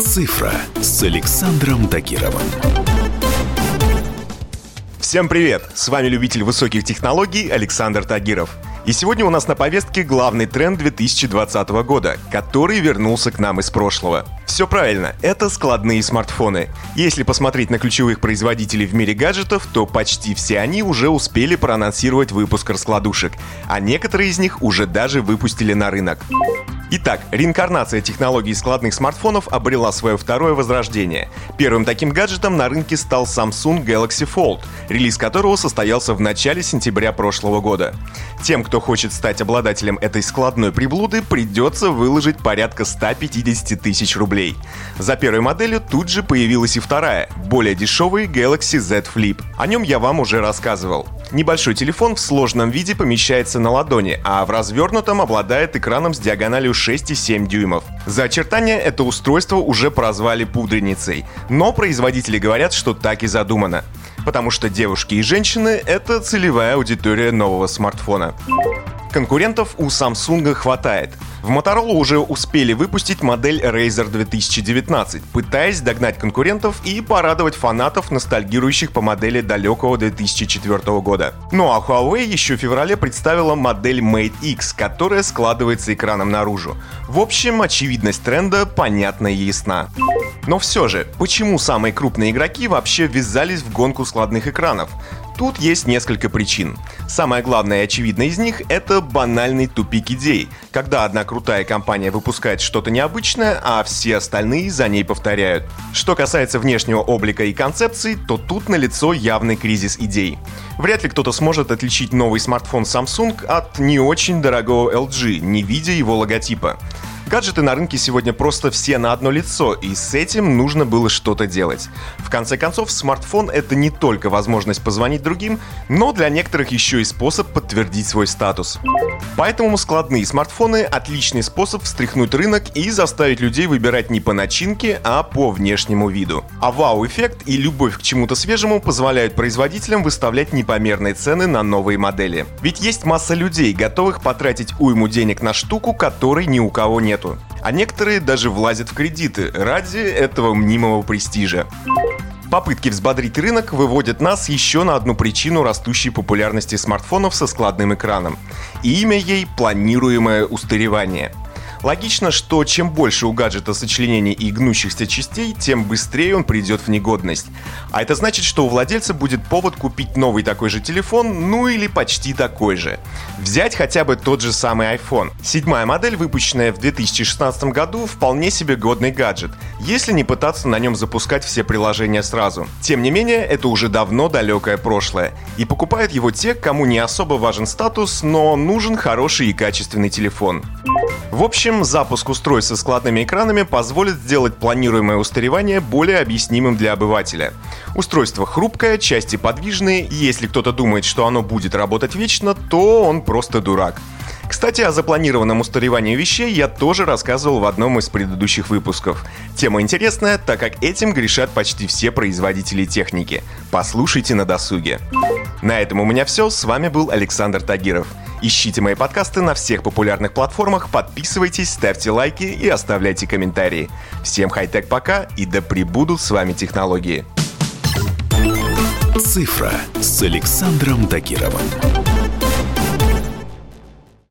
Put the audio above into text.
Цифра с Александром Тагировым. Всем привет! С вами любитель высоких технологий Александр Тагиров. И сегодня у нас на повестке главный тренд 2020 года, который вернулся к нам из прошлого. Все правильно, это складные смартфоны. Если посмотреть на ключевых производителей в мире гаджетов, то почти все они уже успели проанонсировать выпуск раскладушек, а некоторые из них уже даже выпустили на рынок. Итак, реинкарнация технологии складных смартфонов обрела свое второе возрождение. Первым таким гаджетом на рынке стал Samsung Galaxy Fold, релиз которого состоялся в начале сентября прошлого года. Тем, кто хочет стать обладателем этой складной приблуды, придется выложить порядка 150 тысяч рублей. За первой моделью тут же появилась и вторая, более дешевый Galaxy Z Flip. О нем я вам уже рассказывал. Небольшой телефон в сложном виде помещается на ладони, а в развернутом обладает экраном с диагональю 6,7 дюймов. За очертания это устройство уже прозвали пудреницей, но производители говорят, что так и задумано. Потому что девушки и женщины — это целевая аудитория нового смартфона. Конкурентов у Samsung хватает. В Motorola уже успели выпустить модель Razer 2019, пытаясь догнать конкурентов и порадовать фанатов, ностальгирующих по модели далекого 2004 года. Ну а Huawei еще в феврале представила модель Mate X, которая складывается экраном наружу. В общем, очевидность тренда понятна и ясна. Но все же, почему самые крупные игроки вообще ввязались в гонку складных экранов? Тут есть несколько причин. Самое главное и очевидное из них — это банальный тупик идей, когда одна крутая компания выпускает что-то необычное, а все остальные за ней повторяют. Что касается внешнего облика и концепций, то тут налицо явный кризис идей. Вряд ли кто-то сможет отличить новый смартфон Samsung от не очень дорогого LG, не видя его логотипа. Гаджеты на рынке сегодня просто все на одно лицо, и с этим нужно было что-то делать. В конце концов, смартфон — это не только возможность позвонить другим, но для некоторых еще и способ подтвердить свой статус. Поэтому складные смартфоны — отличный способ встряхнуть рынок и заставить людей выбирать не по начинке, а по внешнему виду. А вау-эффект и любовь к чему-то свежему позволяют производителям выставлять непомерные цены на новые модели. Ведь есть масса людей, готовых потратить уйму денег на штуку, которой ни у кого нет нету. А некоторые даже влазят в кредиты ради этого мнимого престижа. Попытки взбодрить рынок выводят нас еще на одну причину растущей популярности смартфонов со складным экраном. И имя ей – планируемое устаревание – Логично, что чем больше у гаджета сочленений и гнущихся частей, тем быстрее он придет в негодность. А это значит, что у владельца будет повод купить новый такой же телефон, ну или почти такой же. Взять хотя бы тот же самый iPhone. Седьмая модель, выпущенная в 2016 году, вполне себе годный гаджет, если не пытаться на нем запускать все приложения сразу. Тем не менее, это уже давно далекое прошлое. И покупают его те, кому не особо важен статус, но нужен хороший и качественный телефон. В общем, запуск устройств со складными экранами позволит сделать планируемое устаревание более объяснимым для обывателя. Устройство хрупкое, части подвижные, и если кто-то думает, что оно будет работать вечно, то он просто дурак. Кстати, о запланированном устаревании вещей я тоже рассказывал в одном из предыдущих выпусков. Тема интересная, так как этим грешат почти все производители техники. Послушайте на досуге. На этом у меня все. С вами был Александр Тагиров. Ищите мои подкасты на всех популярных платформах, подписывайтесь, ставьте лайки и оставляйте комментарии. Всем хай-тек пока и да пребудут с вами технологии. Цифра с Александром Тагировым.